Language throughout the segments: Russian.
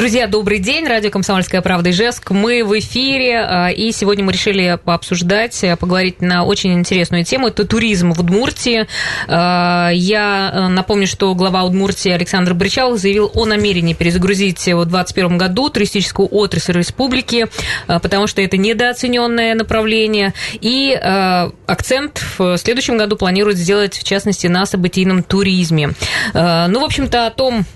Друзья, добрый день. Радио «Комсомольская правда» Ижевск. Мы в эфире, а, и сегодня мы решили пообсуждать, а, поговорить на очень интересную тему. Это туризм в Удмуртии. А, я напомню, что глава Удмуртии Александр Бричалов заявил о намерении перезагрузить в 2021 году туристическую отрасль республики, потому что это недооцененное направление. И акцент в следующем году планируют сделать, в частности, на событийном туризме. Ну, в общем-то, о том,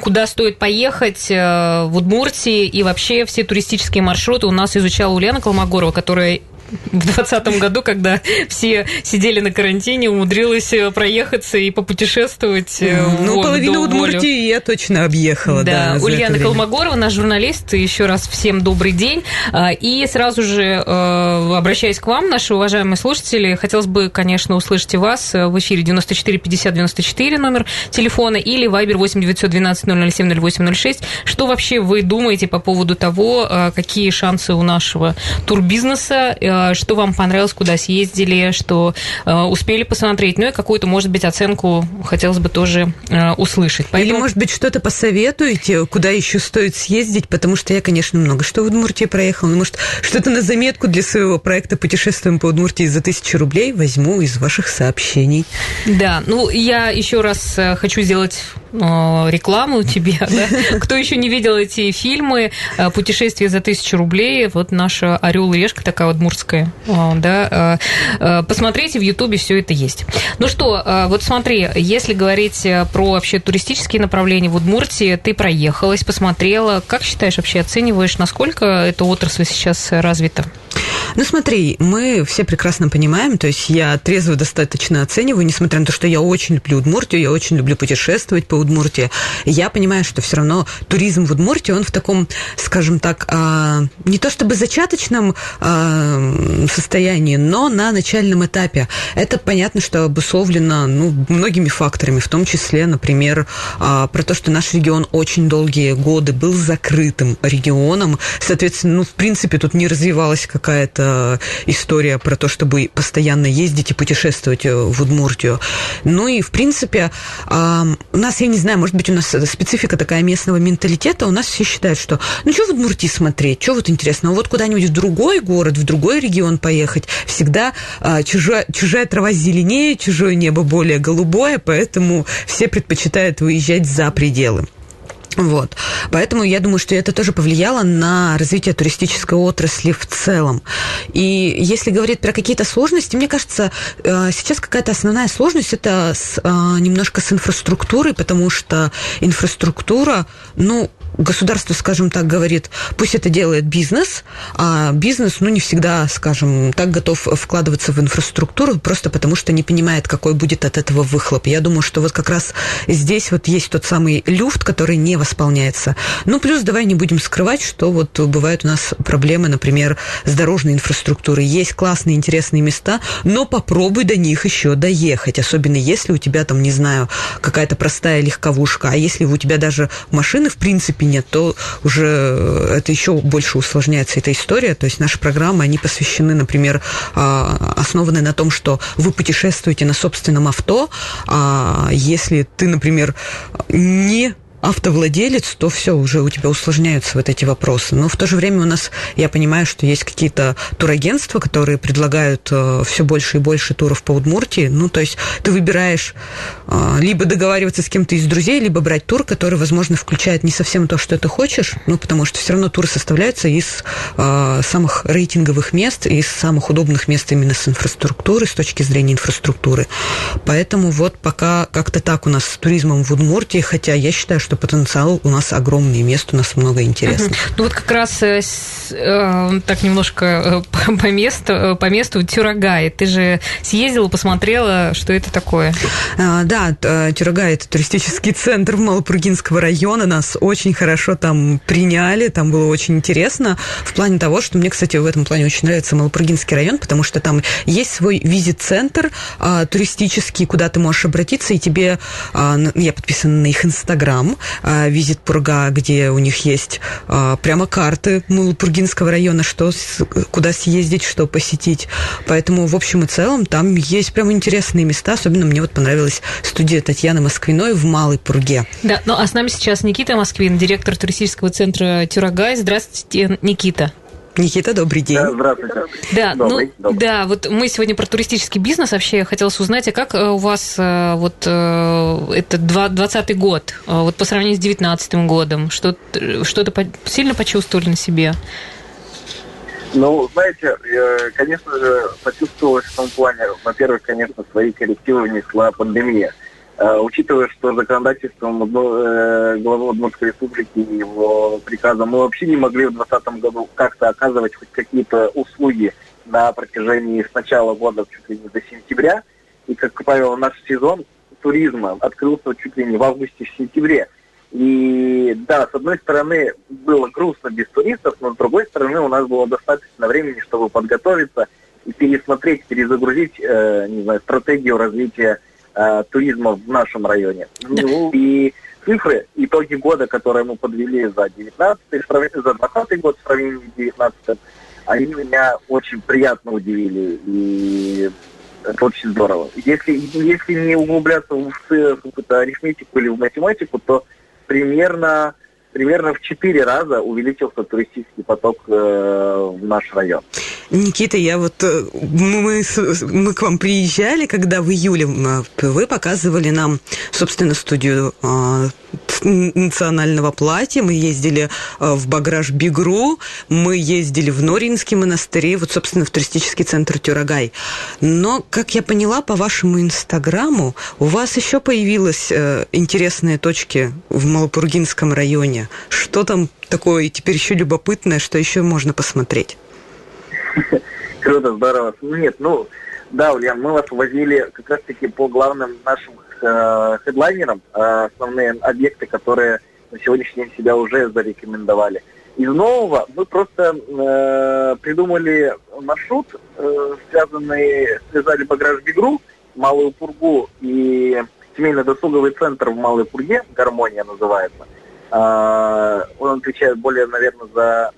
куда стоит поехать э, в Удмуртии. И вообще все туристические маршруты у нас изучала Ульяна Колмогорова, которая в 2020 году, когда все сидели на карантине, умудрилась э, проехаться и попутешествовать. Э, ну, вот, половину Удмуртии я точно объехала. Да, да Ульяна Колмогорова, наш журналист. Еще раз всем добрый день. А, и сразу же, э, обращаясь к вам, наши уважаемые слушатели, хотелось бы, конечно, услышать и вас в эфире 94 50 94 номер телефона или Viber 8 912 007 08 06. Что вообще вы думаете по поводу того, какие шансы у нашего турбизнеса что вам понравилось, куда съездили, что э, успели посмотреть, ну и какую-то, может быть, оценку хотелось бы тоже э, услышать. Поэтому... Или, может быть, что-то посоветуете, куда еще стоит съездить, потому что я, конечно, много что в Удмуртии проехала, но, может, что-то на заметку для своего проекта «Путешествуем по Удмуртии за тысячу рублей» возьму из ваших сообщений. Да, ну, я еще раз хочу сделать рекламу тебе, да? Кто еще не видел эти фильмы «Путешествие за тысячу рублей», вот наша «Орел и решка» такая да, э, э, посмотрите, в Ютубе все это есть. Ну что, э, вот смотри, если говорить про вообще туристические направления в Удмуртии, ты проехалась, посмотрела, как считаешь, вообще оцениваешь, насколько эта отрасль сейчас развита? Ну смотри, мы все прекрасно понимаем, то есть я трезво достаточно оцениваю, несмотря на то, что я очень люблю Удмуртию, я очень люблю путешествовать по Удмуртии, я понимаю, что все равно туризм в Удмуртии, он в таком, скажем так, а, не то чтобы зачаточном а, состоянии, но на начальном этапе. Это понятно, что обусловлено ну, многими факторами, в том числе, например, а, про то, что наш регион очень долгие годы был закрытым регионом, соответственно, ну, в принципе, тут не развивалась какая-то история про то, чтобы постоянно ездить и путешествовать э, в Удмуртию. Ну и, в принципе, у нас, я не знаю, может быть, у нас специфика такая местного менталитета, у нас все считают, что ну что в Удмуртии смотреть, что вот интересно, вот куда-нибудь в другой город, в другой регион поехать, всегда а, чужая, чужая трава зеленее, чужое небо более голубое, поэтому все предпочитают выезжать за пределы. Вот. Поэтому я думаю, что это тоже повлияло на развитие туристической отрасли в целом. И если говорить про какие-то сложности, мне кажется, э, сейчас какая-то основная сложность это с, э, немножко с инфраструктурой, потому что инфраструктура, ну, государство, скажем так, говорит, пусть это делает бизнес, а бизнес, ну, не всегда, скажем, так готов вкладываться в инфраструктуру, просто потому что не понимает, какой будет от этого выхлоп. Я думаю, что вот как раз здесь вот есть тот самый люфт, который не восполняется. Ну, плюс давай не будем скрывать, что вот бывают у нас проблемы, например, с дорожной инфраструктурой. Есть классные, интересные места, но попробуй до них еще доехать, особенно если у тебя там, не знаю, какая-то простая легковушка, а если у тебя даже машины, в принципе, нет, то уже это еще больше усложняется эта история. То есть наши программы, они посвящены, например, а, основаны на том, что вы путешествуете на собственном авто, а если ты, например, не автовладелец, то все, уже у тебя усложняются вот эти вопросы. Но в то же время у нас, я понимаю, что есть какие-то турагентства, которые предлагают э, все больше и больше туров по Удмуртии. Ну, то есть ты выбираешь э, либо договариваться с кем-то из друзей, либо брать тур, который, возможно, включает не совсем то, что ты хочешь, ну, потому что все равно туры составляются из э, самых рейтинговых мест, из самых удобных мест именно с инфраструктуры, с точки зрения инфраструктуры. Поэтому вот пока как-то так у нас с туризмом в Удмуртии, хотя я считаю, что потенциал у нас огромный, мест у нас много интересных. Ну вот как раз э, э, так немножко э, по месту, по месту Тюрагай. Ты же съездила, посмотрела, что это такое? А, да, Тюрагай – это туристический центр Малопургинского района. Нас очень хорошо там приняли, там было очень интересно. В плане того, что мне, кстати, в этом плане очень нравится Малопургинский район, потому что там есть свой визит-центр а, туристический, куда ты можешь обратиться, и тебе, а, я подписана на их Инстаграм, «Визит Пурга», где у них есть а, прямо карты Малопургинского района, что, куда съездить, что посетить. Поэтому, в общем и целом, там есть прям интересные места. Особенно мне вот понравилась студия Татьяны Москвиной в Малой Пурге. Да, ну а с нами сейчас Никита Москвин, директор туристического центра «Тюрагай». Здравствуйте, Никита. Никита, добрый день. Да, здравствуйте. Да, добрый, ну, добрый. да, вот мы сегодня про туристический бизнес. Вообще, я хотела узнать, а как э, у вас э, вот э, это 20 год, вот по сравнению с 19 годом, что-то, что-то сильно почувствовали на себе? Ну, знаете, конечно же, почувствовалось в том плане, во-первых, конечно, свои коррективы внесла пандемия. Учитывая, что законодательством э, главы Удмуртской республики его приказом мы вообще не могли в 2020 году как-то оказывать хоть какие-то услуги на протяжении с начала года чуть ли не до сентября. И, как правило, наш сезон туризма открылся чуть ли не в августе-сентябре. И да, с одной стороны, было грустно без туристов, но с другой стороны, у нас было достаточно времени, чтобы подготовиться и пересмотреть, перезагрузить, э, не знаю, стратегию развития э, туризма в нашем районе. Ну и цифры, итоги года, которые мы подвели за 19 за 20 год в сравнении с 19 они меня очень приятно удивили. И это очень здорово. Если, если не углубляться в, в арифметику или в математику, то примерно примерно в четыре раза увеличился туристический поток э, в наш район. Никита, я вот э, мы, мы к вам приезжали, когда в июле вы показывали нам, собственно, студию э, национального платья, мы ездили э, в Баграж Бигру, мы ездили в Норинский монастырь, вот, собственно, в туристический центр Тюрагай. Но, как я поняла по вашему инстаграму, у вас еще появилась э, интересные точки в Малопургинском районе. Что там такое теперь еще любопытное, что еще можно посмотреть? Круто, здорово. Нет, ну, да, Ульян, мы вас возили как раз-таки по главным нашим э, хедлайнерам, э, основные объекты, которые на сегодняшний день себя уже зарекомендовали. Из нового мы просто э, придумали маршрут, э, связанный, связали Баграж-Бигру, Малую Пургу и семейно-досуговый центр в Малой Пурге, Гармония называется. Э, он отвечает более, наверное, за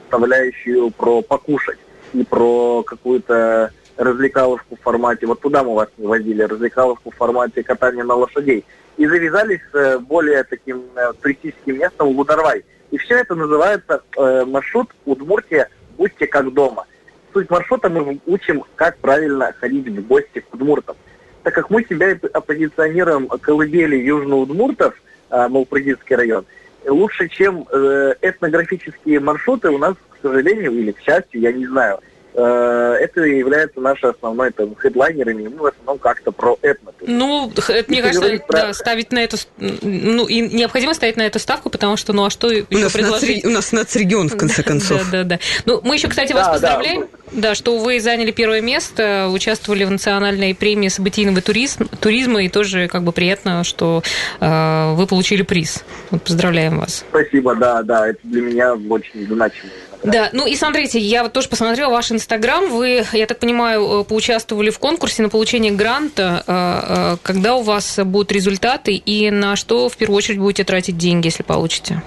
составляющую про покушать и про какую-то развлекаловку в формате, вот туда мы вас не возили, развлекаловку в формате катания на лошадей. И завязались с более таким э, туристическим местом Лударвай. И все это называется э, маршрут Удмуртия «Будьте как дома». Суть маршрута мы учим, как правильно ходить в гости к удмуртам. Так как мы себя оппозиционируем колыбели южноудмуртов, э, Малпрыдинский район, лучше, чем э, этнографические маршруты у нас, к сожалению, или к счастью, я не знаю, это является нашей основной там, хедлайнерами, мы в основном как-то про этно. Ну, это, мне кажется, про... да, ставить на это, ну, и необходимо ставить на эту ставку, потому что, ну, а что еще у нас предложить? Нац, у нас нацрегион, в конце концов. Да, да, да. Ну, мы еще, кстати, вас поздравляем. Да, что вы заняли первое место, участвовали в национальной премии событийного туризм, туризма, и тоже как бы приятно, что э, вы получили приз. Вот, поздравляем вас. Спасибо, да, да, это для меня очень значимо. Да, ну и смотрите, я вот тоже посмотрела ваш инстаграм, вы, я так понимаю, э, поучаствовали в конкурсе на получение гранта. Э, э, когда у вас будут результаты и на что в первую очередь будете тратить деньги, если получите?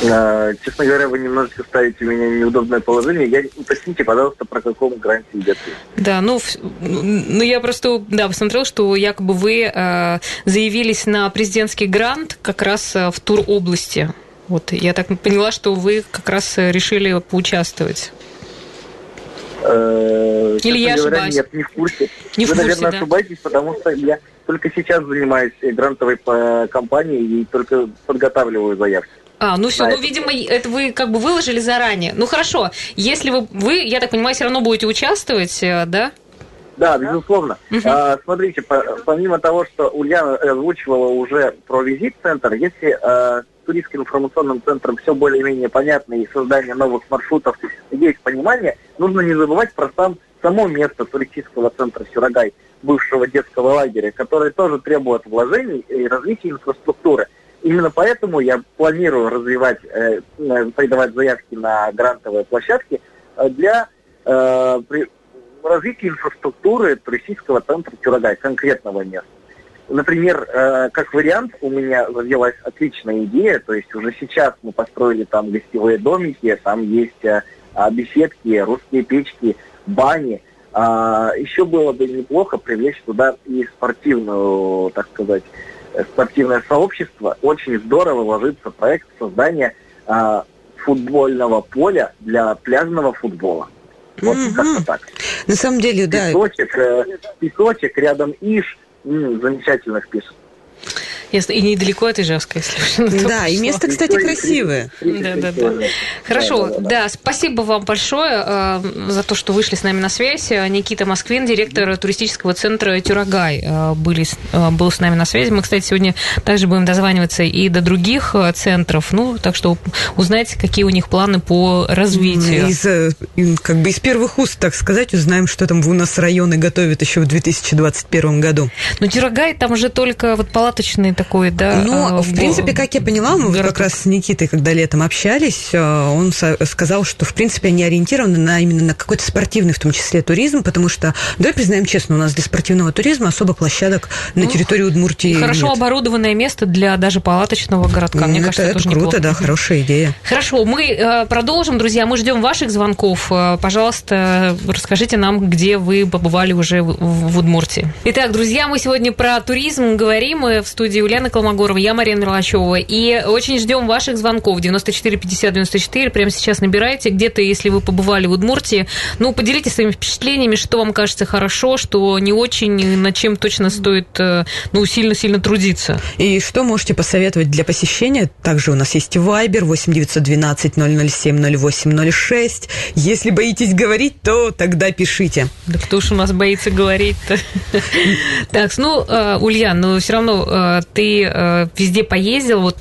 Честно говоря, вы немножечко ставите меня в неудобное положение. Я уточните, пожалуйста, про каком гранте идет Да, ну, ну я просто да, посмотрел, что якобы вы э, заявились на президентский грант как раз в тур области. Вот я так поняла, что вы как раз решили поучаствовать. Э, Или я ошибаюсь? Нет, не в курсе. Не Вы, в курсе, наверное, да. ошибаетесь, потому что я только сейчас занимаюсь грантовой компанией и только подготавливаю заявки. А, ну все, ну, видимо, это вы как бы выложили заранее. Ну, хорошо, если вы, вы, я так понимаю, все равно будете участвовать, э, да? Да, безусловно. Uh-huh. А, смотрите, по, помимо того, что Ульяна озвучивала уже про визит-центр, если а, туристским информационным центром все более-менее понятно и создание новых маршрутов есть понимание, нужно не забывать про сам, само место туристического центра Сюрагай, бывшего детского лагеря, которое тоже требует вложений и развития инфраструктуры. Именно поэтому я планирую развивать, э, э передавать заявки на грантовые площадки э, для э, при, развития инфраструктуры туристического центра Чурагай, конкретного места. Например, э, как вариант у меня родилась отличная идея, то есть уже сейчас мы построили там гостевые домики, там есть э, а, беседки, русские печки, бани. А, еще было бы неплохо привлечь туда и спортивную, так сказать, спортивное сообщество. Очень здорово ложится проект создания а, футбольного поля для пляжного футбола. Вот mm-hmm. как-то так. На самом деле, да. Песочек, э, песочек рядом Иш, м, замечательно вписан. Если, и недалеко от Ижевска, если уж Да, и место, кстати, красивое. Да, да, да. Хорошо, да, спасибо вам большое э, за то, что вышли с нами на связь. Никита Москвин, директор туристического центра Тюрагай, э, были, э, был с нами на связи. Мы, кстати, сегодня также будем дозваниваться и до других центров. Ну, так что узнайте, какие у них планы по развитию. Из, как бы из первых уст, так сказать, узнаем, что там у нас районы готовят еще в 2021 году. Но Тюрагай, там уже только вот палаточные такой, да? Ну, в принципе, как я поняла, мы городок. как раз с Никитой, когда летом общались, э, он сказал, что, в принципе, они ориентированы на именно на какой-то спортивный, в том числе, туризм, потому что, давай признаем честно, у нас для спортивного туризма особо площадок на ну, территории Удмуртии Хорошо нет. оборудованное место для даже палаточного городка. Мне это, кажется, это, это круто, неплохо. да, хорошая идея. Хорошо, мы э, продолжим, друзья. Мы ждем ваших звонков. Э, пожалуйста, расскажите нам, где вы побывали уже в, Удмуртии. Итак, друзья, мы сегодня про туризм говорим. В студии Ульяна Колмогорова, я Марина Мерлачева. И очень ждем ваших звонков. 94 50 94. Прямо сейчас набирайте. Где-то, если вы побывали в Удмуртии, ну, поделитесь своими впечатлениями, что вам кажется хорошо, что не очень, над чем точно стоит, э, ну, сильно-сильно трудиться. И что можете посоветовать для посещения? Также у нас есть Вайбер 8 912 007 0806. Если боитесь говорить, то тогда пишите. Да кто ж у нас боится говорить-то? Так, ну, э, Ульян, но все равно э, ты э, везде поездил, вот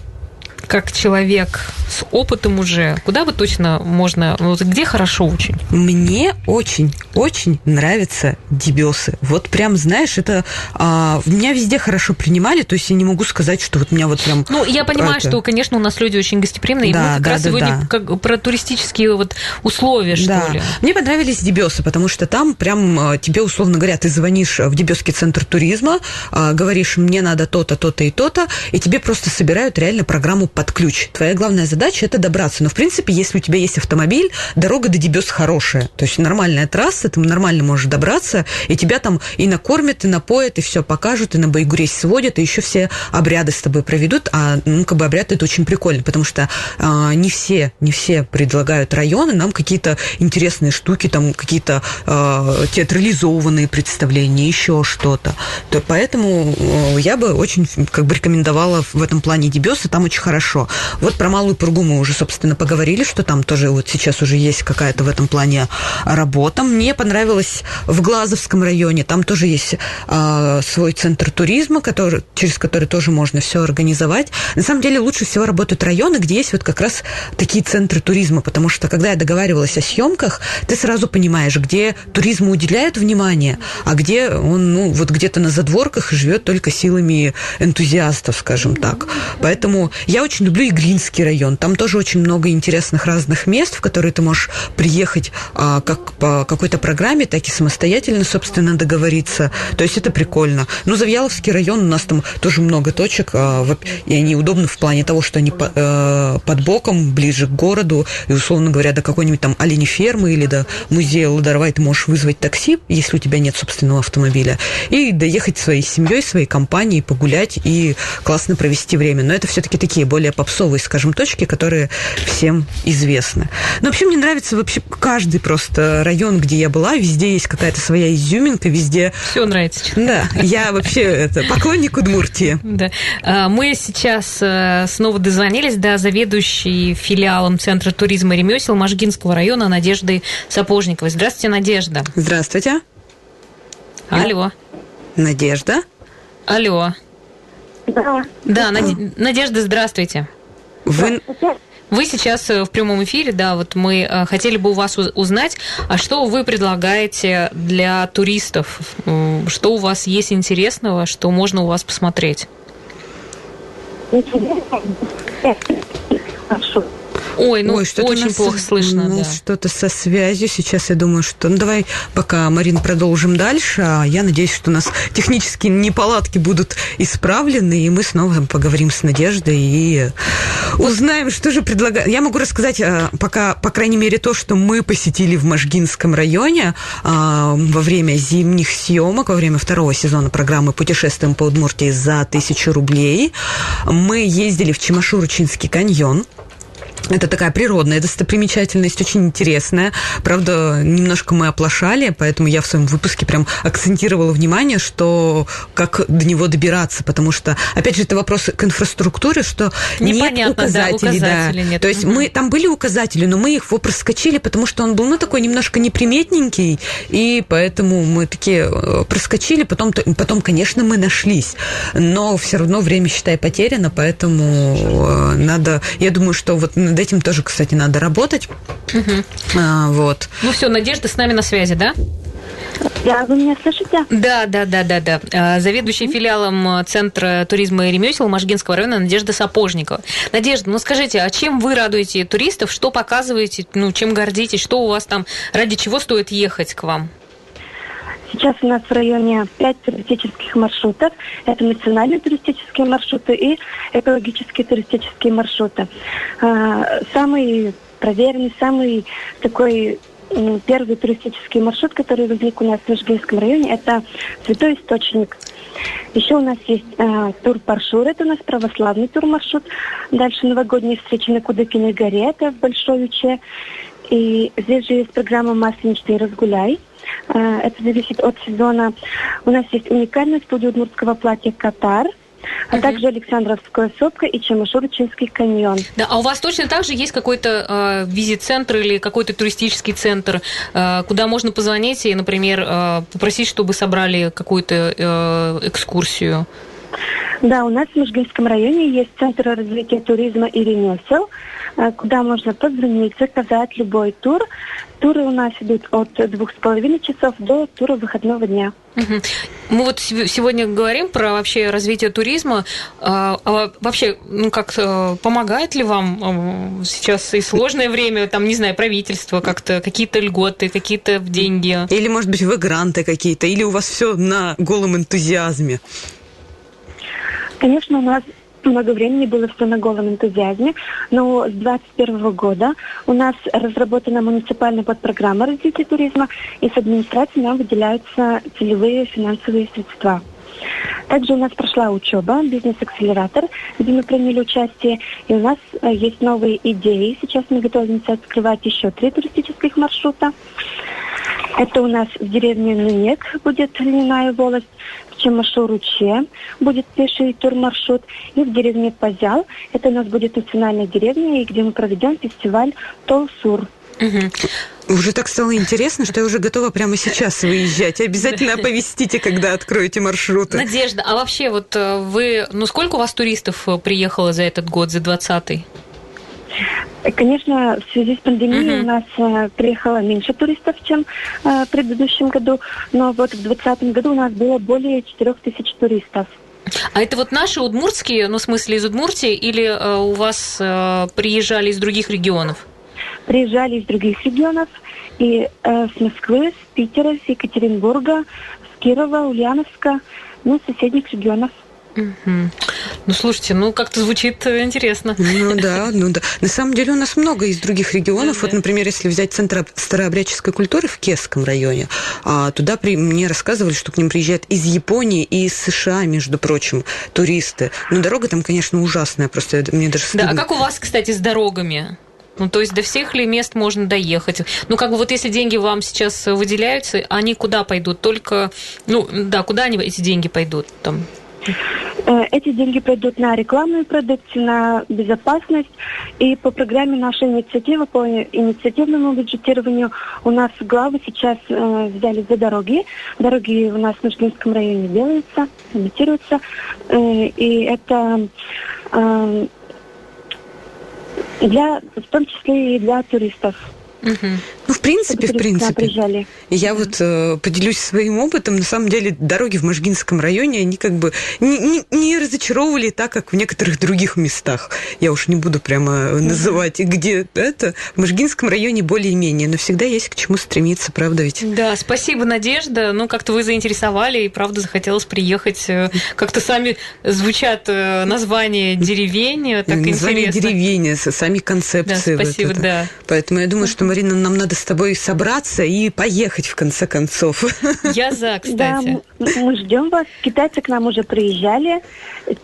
как человек с опытом уже, куда бы точно можно, ну, вот где хорошо очень? Мне очень, очень нравятся дебесы. Вот прям, знаешь, это а, меня везде хорошо принимали, то есть я не могу сказать, что вот меня вот прям... Ну, я понимаю, это... что, конечно, у нас люди очень гостеприимные, да, и мы как да, раз да, сегодня да. Как, про туристические вот условия, что да. ли. Мне понравились дебесы, потому что там прям а, тебе, условно говоря, ты звонишь в Дебесский центр туризма, а, говоришь, мне надо то-то, то-то и то-то, и тебе просто собирают реально программу под ключ. Твоя главная задача – это добраться. Но, в принципе, если у тебя есть автомобиль, дорога до Дебес хорошая. То есть нормальная трасса, ты нормально можешь добраться, и тебя там и накормят, и напоят, и все покажут, и на Байгуресь сводят, и еще все обряды с тобой проведут. А, ну, как бы обряд это очень прикольно, потому что а, не все, не все предлагают районы, нам какие-то интересные штуки, там какие-то а, театрализованные представления, еще что-то. То, поэтому а, я бы очень как бы рекомендовала в этом плане Дебесы, там очень хорошо хорошо. Вот про Малую Пургу мы уже, собственно, поговорили, что там тоже вот сейчас уже есть какая-то в этом плане работа. Мне понравилось в Глазовском районе, там тоже есть э, свой центр туризма, который, через который тоже можно все организовать. На самом деле лучше всего работают районы, где есть вот как раз такие центры туризма, потому что когда я договаривалась о съемках, ты сразу понимаешь, где туризму уделяют внимание, а где он, ну, вот где-то на задворках живет только силами энтузиастов, скажем так. Поэтому я очень очень люблю Иглинский район. Там тоже очень много интересных разных мест, в которые ты можешь приехать а, как по какой-то программе, так и самостоятельно, собственно, договориться. То есть это прикольно. Ну, Завьяловский район, у нас там тоже много точек, а, и они удобны в плане того, что они по, а, под боком, ближе к городу, и, условно говоря, до какой-нибудь там оленефермы или до музея Ладоровай ты можешь вызвать такси, если у тебя нет собственного автомобиля, и доехать своей семьей, своей компанией, погулять и классно провести время. Но это все-таки такие более более попсовые, скажем, точки, которые всем известны. Но вообще мне нравится вообще каждый просто район, где я была, везде есть какая-то своя изюминка, везде... Все нравится. Да, я вообще это, поклонник Удмуртии. Да. А, мы сейчас э, снова дозвонились до заведующей филиалом Центра туризма ремесел Можгинского района Надежды Сапожниковой. Здравствуйте, Надежда. Здравствуйте. Алло. Надежда. Алло. Да. Да, Надежда, здравствуйте. Вы... Вы сейчас э, в прямом эфире, да, вот мы э, хотели бы у вас узнать, а что вы предлагаете для туристов? Что у вас есть интересного, что можно у вас посмотреть? Ой, ну Ой, что очень нас, плохо слышно. Ну, да. Что-то со связью. Сейчас я думаю, что... Ну, давай пока, Марин, продолжим дальше. А я надеюсь, что у нас технические неполадки будут исправлены, и мы снова поговорим с Надеждой и узнаем, что же предлагает. Я могу рассказать а, пока, по крайней мере, то, что мы посетили в Можгинском районе а, во время зимних съемок, во время второго сезона программы «Путешествуем по Удмуртии за тысячу рублей». Мы ездили в Чемашурчинский каньон. Это такая природная достопримечательность, очень интересная. Правда, немножко мы оплошали, поэтому я в своем выпуске прям акцентировала внимание, что как до него добираться, потому что, опять же, это вопрос к инфраструктуре, что Непонятно, нет указателей. Да, указателей да. нет. То есть угу. мы там были указатели, но мы их его проскочили, потому что он был, ну, такой немножко неприметненький, и поэтому мы такие э, проскочили, потом, потом конечно, мы нашлись, но все равно время, считай, потеряно, поэтому э, надо, я думаю, что вот над этим тоже, кстати, надо работать. Угу. А, вот. Ну все, Надежда с нами на связи, да? Да, вы меня слышите? Да, да, да, да, да. А, заведующий филиалом Центра туризма и ремесел Можгинского района Надежда Сапожникова. Надежда, ну скажите, а чем вы радуете туристов? Что показываете? Ну, чем гордитесь? Что у вас там? Ради чего стоит ехать к вам? Сейчас у нас в районе пять туристических маршрутов. Это национальные туристические маршруты и экологические туристические маршруты. А, самый проверенный, самый такой первый туристический маршрут, который возник у нас в Межгинском районе, это Святой Источник. Еще у нас есть э, тур Паршур, это у нас православный тур-маршрут. Дальше новогодние встречи на Кудыкиной горе, это в Большой Уче. И здесь же есть программа «Масленичный разгуляй». Э, это зависит от сезона. У нас есть уникальная студия удмуртского платья «Катар», а угу. также Александровская сопка и Чемашурчинский каньон. Да, а у вас точно так же есть какой-то э, визит-центр или какой-то туристический центр, э, куда можно позвонить и, например, э, попросить, чтобы собрали какую-то э, экскурсию? Да, у нас в Межгинском районе есть Центр развития туризма и ремесел, э, куда можно позвонить, заказать любой тур. Туры у нас идут от двух с половиной часов до тура выходного дня. Угу. Мы вот сегодня говорим про вообще развитие туризма. А, а вообще, ну как э, помогает ли вам э, сейчас и сложное время, там, не знаю, правительство как-то, какие-то льготы, какие-то деньги? Или, может быть, вы гранты какие-то, или у вас все на голом энтузиазме? Конечно, у нас много времени было все на голом энтузиазме, но с 2021 года у нас разработана муниципальная подпрограмма развития туризма, и с администрации нам выделяются целевые финансовые средства. Также у нас прошла учеба, бизнес-акселератор, где мы приняли участие, и у нас э, есть новые идеи. Сейчас мы готовимся открывать еще три туристических маршрута. Это у нас в деревне Нынек будет льняная волость, в Чемашуруче будет пеший турмаршрут, и в деревне Позял, это у нас будет национальная деревня, где мы проведем фестиваль Толсур. Угу. Уже так стало интересно, что я уже готова прямо сейчас выезжать. Обязательно оповестите, когда откроете маршруты. Надежда, а вообще вот э, вы, ну сколько у вас туристов э, приехало за этот год, за 20-й? Конечно, в связи с пандемией uh-huh. у нас э, приехало меньше туристов, чем э, в предыдущем году, но вот в 2020 году у нас было более 4 тысяч туристов. А это вот наши удмуртские, ну, в смысле из Удмуртии, или э, у вас э, приезжали из других регионов? Приезжали из других регионов, и э, с Москвы, с Питера, с Екатеринбурга, с Кирова, Ульяновска, ну, с соседних регионов. Угу. Ну, слушайте, ну как-то звучит э, интересно. Ну да, ну да. На самом деле у нас много из других регионов. Да, вот, например, если взять Центр старообрядческой культуры в Кесском районе, а туда при, мне рассказывали, что к ним приезжают из Японии и из США, между прочим, туристы. Но дорога там, конечно, ужасная, просто мне даже стыдно. Да, а как у вас, кстати, с дорогами? Ну, то есть до всех ли мест можно доехать? Ну, как бы вот если деньги вам сейчас выделяются, они куда пойдут? Только, ну, да, куда они, эти деньги пойдут? Там, эти деньги пойдут на рекламную продукцию, на безопасность. И по программе нашей инициативы, по инициативному бюджетированию, у нас главы сейчас э, взяли за дороги. Дороги у нас в Нижнинском районе делаются, имитируются. Э, и это э, для, в том числе и для туристов. Угу. Ну, в принципе, в принципе. Я вот э, поделюсь своим опытом. На самом деле, дороги в Можгинском районе, они как бы не, не, не разочаровывали так, как в некоторых других местах. Я уж не буду прямо называть, где это. В Можгинском районе более-менее, но всегда есть к чему стремиться, правда ведь? Да, спасибо, Надежда. Ну, как-то вы заинтересовали, и правда захотелось приехать. Э, как-то сами звучат э, названия деревень, так Название интересно. деревень, сами концепции. Да, спасибо, вот да. Поэтому я думаю, что, Марина, нам надо с тобой собраться и поехать в конце концов. Я за, кстати. Да, мы ждем вас. Китайцы к нам уже приезжали.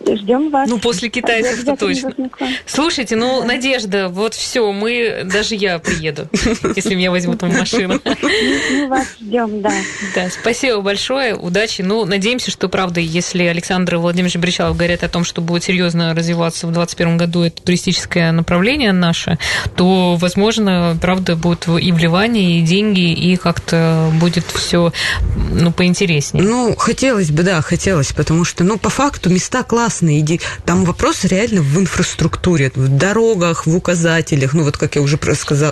Ждем вас. Ну, после китайцев-то Обязательно точно. Слушайте, ну, Надежда, вот все, мы, даже я приеду, если меня возьмут в машину. Мы вас ждем, да. Да, спасибо большое, удачи. Ну, надеемся, что, правда, если Александр Владимирович Бричалов говорит о том, что будет серьезно развиваться в 2021 году это туристическое направление наше, то, возможно, правда, будет и вливание, и деньги, и как-то будет все ну, поинтереснее. Ну, хотелось бы, да, хотелось, потому что, ну, по факту места классные. Иди. Там вопрос реально в инфраструктуре, в дорогах, в указателях. Ну, вот как я уже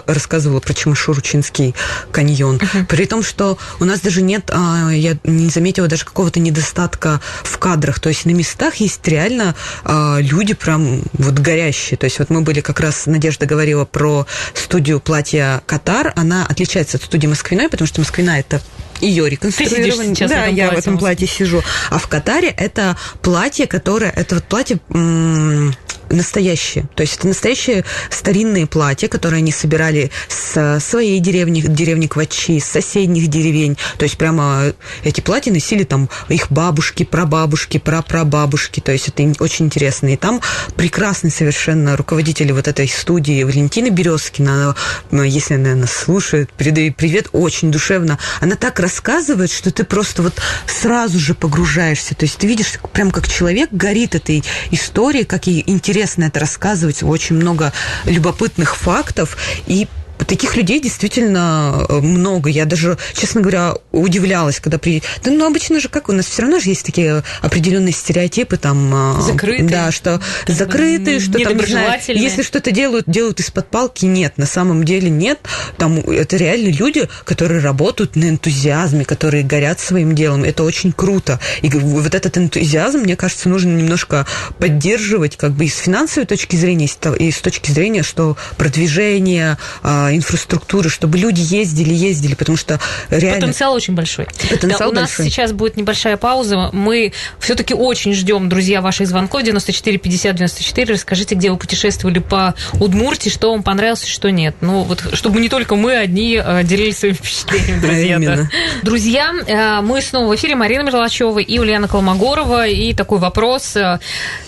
рассказывала про Чемашуручинский каньон. При том, что у нас даже нет, а, я не заметила даже какого-то недостатка в кадрах. То есть на местах есть реально а, люди прям вот горящие. То есть вот мы были как раз, Надежда говорила про студию платья Катар. Она отличается от студии Москвиной, потому что Москвина это ее реконструирование. сейчас в да, я в этом платье сижу. А в Катаре это платье, которое... Это вот платье м, настоящее. То есть это настоящие старинные платья, которые они собирали с своей деревни, деревни Квачи, с соседних деревень. То есть прямо эти платья носили там их бабушки, прабабушки, прапрабабушки. То есть это очень интересно. И там прекрасный совершенно руководитель вот этой студии Валентина Березкина, она, ну, если она нас слушает, передаю привет, очень душевно. Она так рассказывает, что ты просто вот сразу же погружаешься. То есть ты видишь, прям как человек горит этой историей, как ей интересно это рассказывать, очень много любопытных фактов. И Таких людей действительно э, много. Я даже, честно говоря, удивлялась, когда при... Да, ну, обычно же, как у нас все равно же есть такие определенные стереотипы, там... э, Закрытые. Да, что закрытые, что там, знаю, если что-то делают, делают из-под палки. Нет, на самом деле нет. Там это реально люди, которые работают на энтузиазме, которые горят своим делом. Это очень круто. И вот этот энтузиазм, мне кажется, нужно немножко поддерживать как бы и с финансовой точки зрения, и с то- и с точки зрения, что продвижение а, инфраструктуры, чтобы люди ездили, ездили, потому что реально... Потенциал очень большой. Потенциал Да, у нас большой. сейчас будет небольшая пауза. Мы все-таки очень ждем, друзья, ваших звонков 94 50 94. Расскажите, где вы путешествовали по Удмуртии, что вам понравилось, что нет. Ну, вот, чтобы не только мы одни э, делились своими впечатлениями, друзья. да. Друзья, э, мы снова в эфире. Марина Мерлачева и Ульяна Колмогорова. И такой вопрос. э,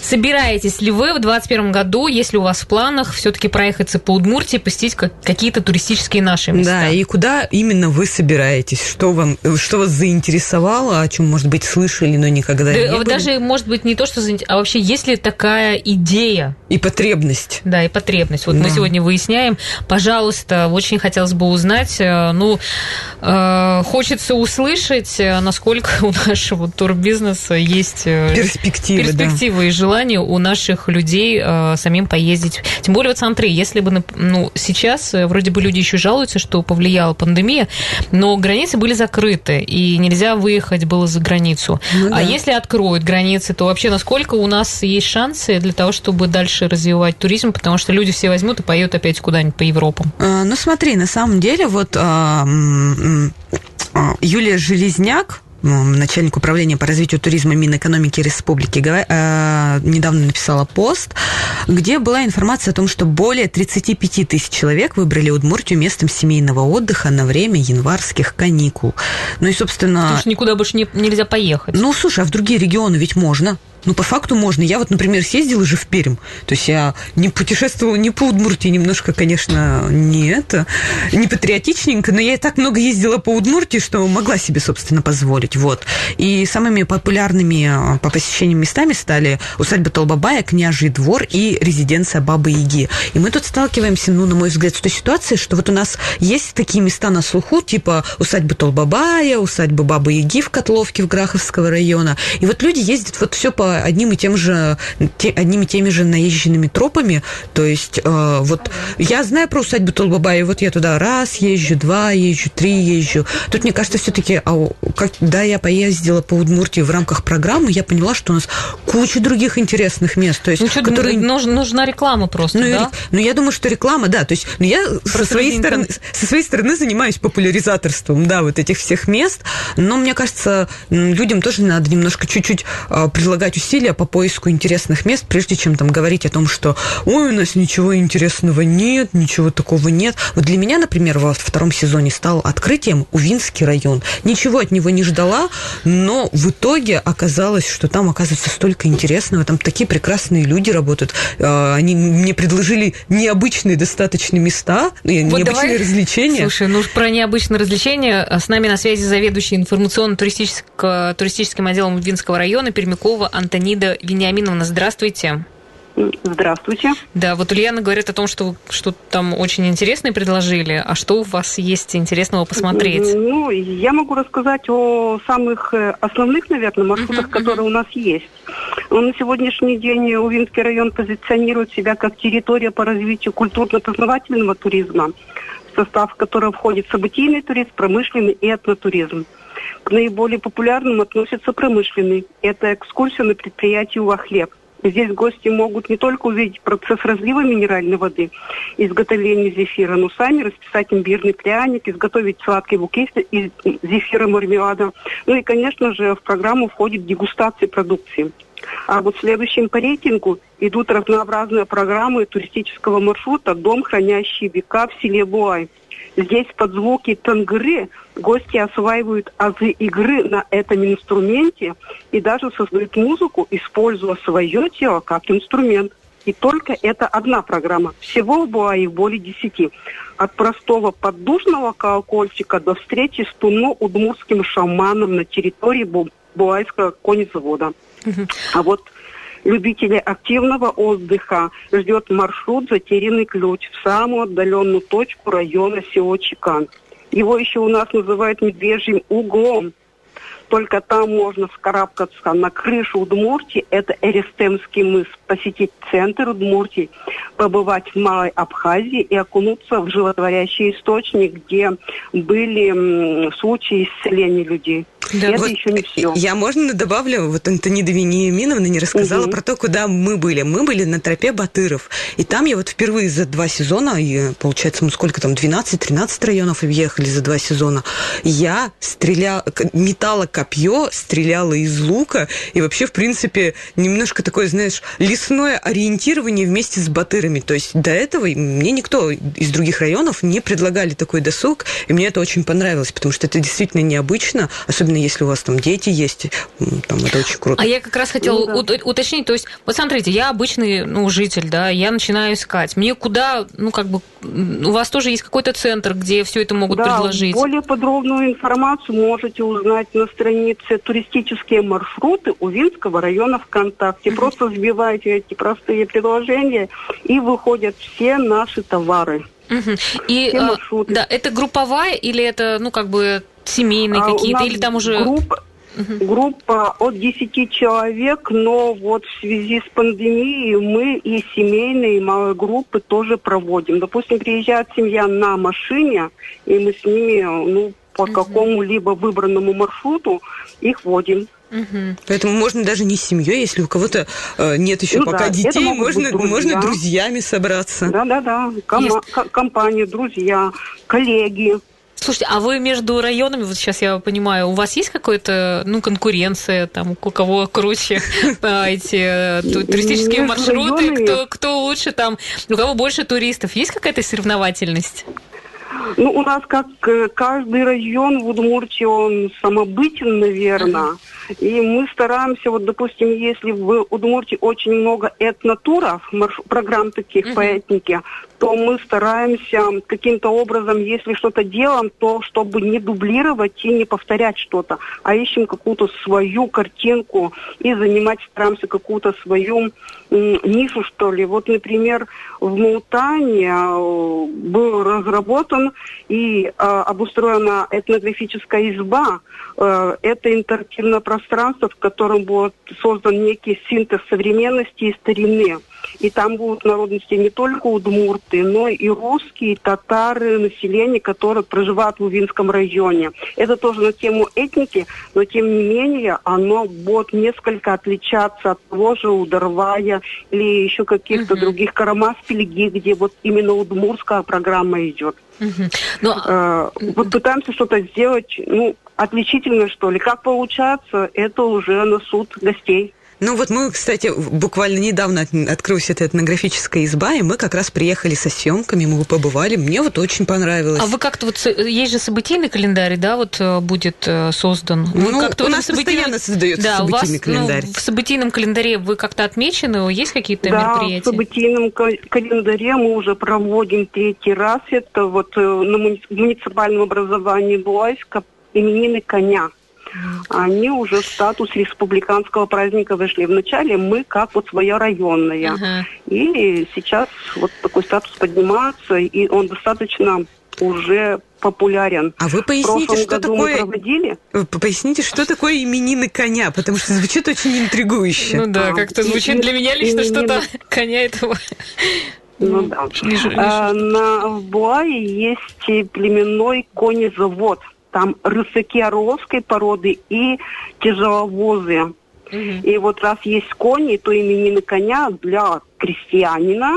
Собираетесь ли вы в 2021 году, если у вас в планах, все-таки проехаться по Удмуртии, посетить как- какие-то туристические наши места? Да, и куда именно вы собираетесь? Что вам, что вас заинтересовало, о чем, может быть, слышали, но никогда Да, не были? даже, может быть, не то, что... заинте- А вообще, есть ли такая идея, И потребность. да, и потребность? Вот мы Да. сегодня выясняем. Пожалуйста, очень хотелось бы узнать, э, ну, э, хочется услышать, э, насколько у нашего турбизнеса есть... э, Перспективы, да. перспективы и желание у наших людей э, самим поездить. Тем более, вот смотри, если бы, ну, сейчас э, вроде бы люди еще жалуются, что повлияла пандемия, но границы были закрыты, и нельзя выехать было за границу. Ну а да. если откроют границы, то вообще насколько у нас есть шансы для того, чтобы дальше развивать туризм, потому что люди все возьмут и поедут опять куда-нибудь по Европам. А, Ну, смотри, на самом деле, вот а, а, Юлия Железняк, начальник управления по развитию туризма Минэкономики Республики, а, недавно написала пост, где была информация о том, что более 35 тысяч человек выбрали Удмуртию местом семейного отдыха на время январских каникул. Ну и, собственно... Потому что никуда больше не- нельзя поехать. Ну, слушай, а в другие регионы ведь можно. Ну, по факту можно. Я вот, например, съездила же в Пермь. То есть я не путешествовала не по Удмуртии, немножко, конечно, не это, не патриотичненько, но я и так много ездила по Удмуртии, что могла себе, собственно, позволить. Вот. И самыми популярными а, по посещению местами стали усадьба Толбабая, Княжий двор и резиденция Бабы Яги. И мы тут сталкиваемся, ну, на мой взгляд, с той ситуацией, что вот у нас есть такие места на слуху, типа усадьба Толбабая, усадьба Бабы Яги в Котловке в Граховского района. И вот люди ездят вот все по одним и тем же, те, одними и теми же наезженными тропами. То есть э, вот я знаю про усадьбу Толбабая, вот я туда раз езжу, два езжу, три езжу. Тут, мне кажется, все-таки, а, когда я поездила по Удмуртии в рамках программы, я поняла, что у нас куча других интересных мест. То есть, ну, что, которые... нужна, нужна реклама просто, ну, да? Ну, я думаю, что реклама, да. То есть, ну, я со своей, стороны, со своей стороны занимаюсь популяризаторством, да, вот этих всех мест. Но мне кажется, людям тоже надо немножко чуть-чуть а, прилагать усилия по поиску интересных мест, прежде чем там говорить о том, что ой, у нас ничего интересного нет, ничего такого нет. Вот для меня, например, во втором сезоне стал открытием Увинский район. Ничего от него не ждала, но в итоге оказалось, что там оказывается столько интересного, там такие прекрасные люди работают. А, они мне предложили необычные достаточно места, вот необычные давай... развлечения. Слушай, ну про необычные развлечения с нами на связи заведующий информационно-туристическим отделом Винского района Пермякова Антонида Вениаминовна. Здравствуйте. Здравствуйте. Да, вот Ульяна говорит о том, что что там очень интересное предложили. А что у вас есть интересного посмотреть? Ну, я могу рассказать о самых э, основных, наверное, маршрутах, uh-huh, которые uh-huh. у нас есть. На сегодняшний день Увинский район позиционирует себя как территория по развитию культурно-познавательного туризма, в состав которого входит событийный туризм, промышленный и этнотуризм. К наиболее популярным относится промышленный. Это экскурсия на предприятии «Увахлеб». Здесь гости могут не только увидеть процесс разлива минеральной воды, изготовления зефира, но сами расписать имбирный пряник, изготовить сладкий букет из зефира мармелада. Ну и, конечно же, в программу входит дегустация продукции. А вот следующим по рейтингу идут разнообразные программы туристического маршрута «Дом, хранящий века» в селе Буай. Здесь под звуки тангры гости осваивают азы игры на этом инструменте и даже создают музыку, используя свое тело как инструмент. И только это одна программа. Всего в Буае более десяти. От простого поддушного колокольчика до встречи с туно-удмурским шаманом на территории Буайского конезавода. Угу. А вот любителей активного отдыха ждет маршрут «Затерянный ключ» в самую отдаленную точку района село Чекан. Его еще у нас называют медвежьим углом. Только там можно вскарабкаться на крышу Удмуртии, это Эристемский мыс, посетить центр Удмуртии, побывать в Малой Абхазии и окунуться в животворящий источник, где были случаи исцеления людей. Да. Это вот еще не все. Я, можно, добавлю, вот Антонида Вениаминовна не рассказала угу. про то, куда мы были. Мы были на тропе Батыров. И там я вот впервые за два сезона, и, получается, мы сколько там, 12-13 районов объехали за два сезона, я стреляла, метала копье, стреляла из лука, и вообще, в принципе, немножко такое, знаешь, лесное ориентирование вместе с Батырами. То есть до этого мне никто из других районов не предлагали такой досуг, и мне это очень понравилось, потому что это действительно необычно, особенно если у вас там дети есть, там это очень круто. А я как раз хотела ну, да. уточнить, то есть, вот смотрите, я обычный ну, житель, да, я начинаю искать. Мне куда, ну, как бы, у вас тоже есть какой-то центр, где все это могут да, предложить? более подробную информацию можете узнать на странице «Туристические маршруты» у Винского района ВКонтакте. Просто сбивайте эти простые предложения, и выходят все наши товары. Угу. И а, да, это групповая или это, ну, как бы семейные а какие-то, или там уже... Группа, угу. группа от 10 человек, но вот в связи с пандемией мы и семейные, и малые группы тоже проводим. Допустим, приезжает семья на машине, и мы с ними, ну, по угу. какому-либо выбранному маршруту их водим. Угу. Поэтому можно даже не с семьей, если у кого-то э, нет еще ну, пока да, детей, можно, друзья. можно друзьями собраться. Да, да, да. Ком- Есть... Компания, друзья, коллеги. Слушайте, а вы между районами, вот сейчас я понимаю, у вас есть какая-то, ну, конкуренция, там, у кого круче эти э, туристические маршруты, кто, кто лучше там, у кого больше туристов? Есть какая-то соревновательность? Ну, у нас как э, каждый район в Удмуртии, он самобытен, наверное. И мы стараемся, вот, допустим, если в Удмуртии очень много этнотуров, марш... программ таких uh-huh. по этнике, то мы стараемся каким-то образом, если что-то делаем, то чтобы не дублировать и не повторять что-то, а ищем какую-то свою картинку и занимать стараемся какую-то свою нишу, что ли. Вот, например, в Мултане э, был разработан и э, обустроена этнографическая изба. Э, это интерактивное пространство, в котором будет создан некий синтез современности и старины. И там будут народности не только удмурты, но и русские, татары, население, которое проживает в Увинском районе. Это тоже на тему этники, но тем не менее оно будет несколько отличаться от того же Ударвая или еще каких-то угу. других Карамас-Пелеги, где вот именно удмурская программа идет. Угу. Но... Э, вот пытаемся что-то сделать, ну, отличительно, что ли. Как получается, это уже на суд гостей. Ну вот мы, кстати, буквально недавно открылась эта этнографическая изба, и мы как раз приехали со съемками, мы побывали, мне вот очень понравилось. А вы как-то вот, есть же событийный календарь, да, вот э, будет э, создан? Вы ну, как-то у нас событийном... постоянно создается да, событийный у вас, ну, календарь. Ну, в событийном календаре вы как-то отмечены, есть какие-то да, мероприятия? в событийном календаре мы уже проводим третий раз, это вот э, на муниципальном образовании Буайска именины коня они уже в статус республиканского праздника вышли. Вначале мы как вот своя районная. Uh-huh. И сейчас вот такой статус поднимается, и он достаточно уже популярен. А вы поясните, что такое... проводили. Поясните, что такое именины коня, потому что звучит очень интригующе. Ну да, а, как-то звучит для меня лично что-то коня этого. Ну да. А, на Буае есть племенной конезавод там рысаки орловской породы и тяжеловозы. И вот раз есть кони, то именины коня для крестьянина,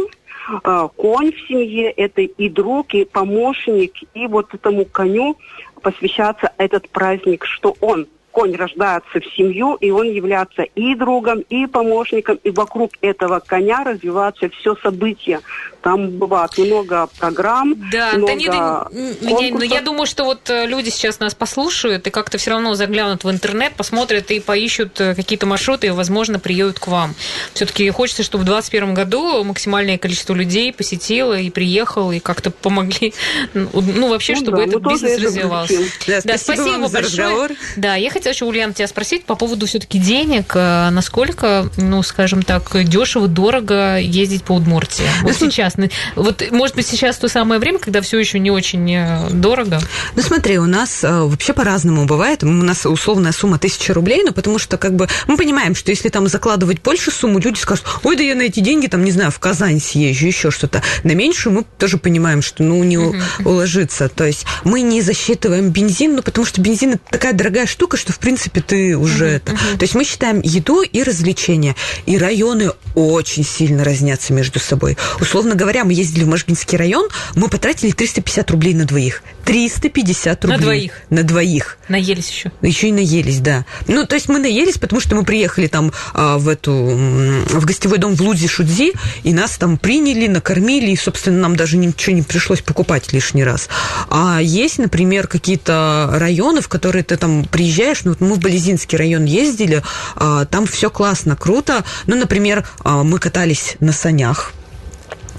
э, конь в семье это и друг, и помощник, и вот этому коню посвящается этот праздник, что он конь рождается в семью, и он является и другом, и помощником, и вокруг этого коня развиваются все события. Там бывает много программ, да, много да не, но я думаю, что вот э, люди сейчас нас послушают и как-то все равно заглянут в интернет, посмотрят и поищут э, какие-то маршруты и, возможно, приедут к вам. Все-таки хочется, чтобы в 2021 году максимальное количество людей посетило и приехало, и как-то помогли, ну, вообще, ну, чтобы да, этот бизнес развивался. Да, да, спасибо, спасибо вам большое. За разговор. Да, я хотела еще, Ульяна, тебя спросить по поводу все-таки денег. Э, насколько, ну, скажем так, дешево, дорого ездить по Удмуртии? Вот сейчас. Вот, может быть, сейчас то самое время, когда все еще не очень э, дорого? Ну, смотри, у нас э, вообще по-разному бывает. У нас условная сумма тысяча рублей, но потому что, как бы, мы понимаем, что если там закладывать больше сумму, люди скажут, ой, да я на эти деньги, там, не знаю, в Казань съезжу, еще что-то. На меньшую мы тоже понимаем, что, ну, не uh-huh. уложится. То есть мы не засчитываем бензин, ну, потому что бензин – такая дорогая штука, что, в принципе, ты уже uh-huh, это. Uh-huh. То есть мы считаем еду и развлечения. И районы очень сильно разнятся между собой. Условно говоря, мы ездили в Можгинский район, мы потратили 350 рублей на двоих. 350 рублей. На двоих? На двоих. Наелись еще? Еще и наелись, да. Ну, то есть мы наелись, потому что мы приехали там а, в эту, в гостевой дом в Лудзи-Шудзи, и нас там приняли, накормили, и, собственно, нам даже ничего не пришлось покупать лишний раз. А есть, например, какие-то районы, в которые ты там приезжаешь, ну, вот мы в Болезинский район ездили, а, там все классно, круто. Ну, например, а, мы катались на санях,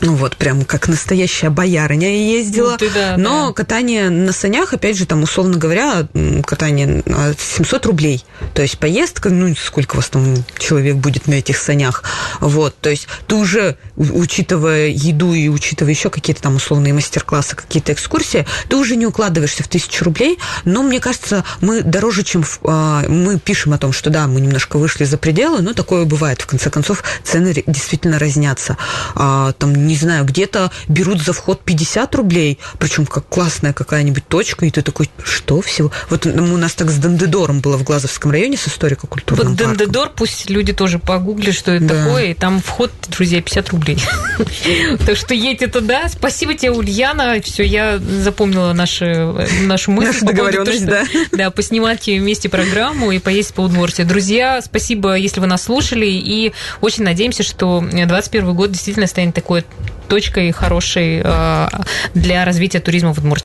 ну вот, прям как настоящая боярыня ездила. Ну, ты, да, Но да. катание на санях, опять же, там, условно говоря, катание 700 рублей. То есть поездка, ну, сколько вас там человек будет на этих санях. Вот, то есть ты уже, учитывая еду и учитывая еще какие-то там условные мастер-классы, какие-то экскурсии, ты уже не укладываешься в тысячу рублей. Но мне кажется, мы дороже, чем... В, а, мы пишем о том, что да, мы немножко вышли за пределы, но такое бывает. В конце концов, цены действительно разнятся. А, там не знаю, где-то берут за вход 50 рублей, причем как классная какая-нибудь точка, и ты такой, что всего? Вот у нас так с Дендедором было в Глазовском районе с историко-культурным Вот Дендедор, пусть люди тоже погуглят, что это да. такое, и там вход, друзья, 50 рублей. Так что едьте туда. Спасибо тебе, Ульяна. Все, я запомнила наши, нашу мысль. Нашу договоренность, да. Да, поснимать вместе программу и поесть по Удмуртии. Друзья, спасибо, если вы нас слушали, и очень надеемся, что 2021 год действительно станет такой точкой хорошей э, для развития туризма в Удмуртии.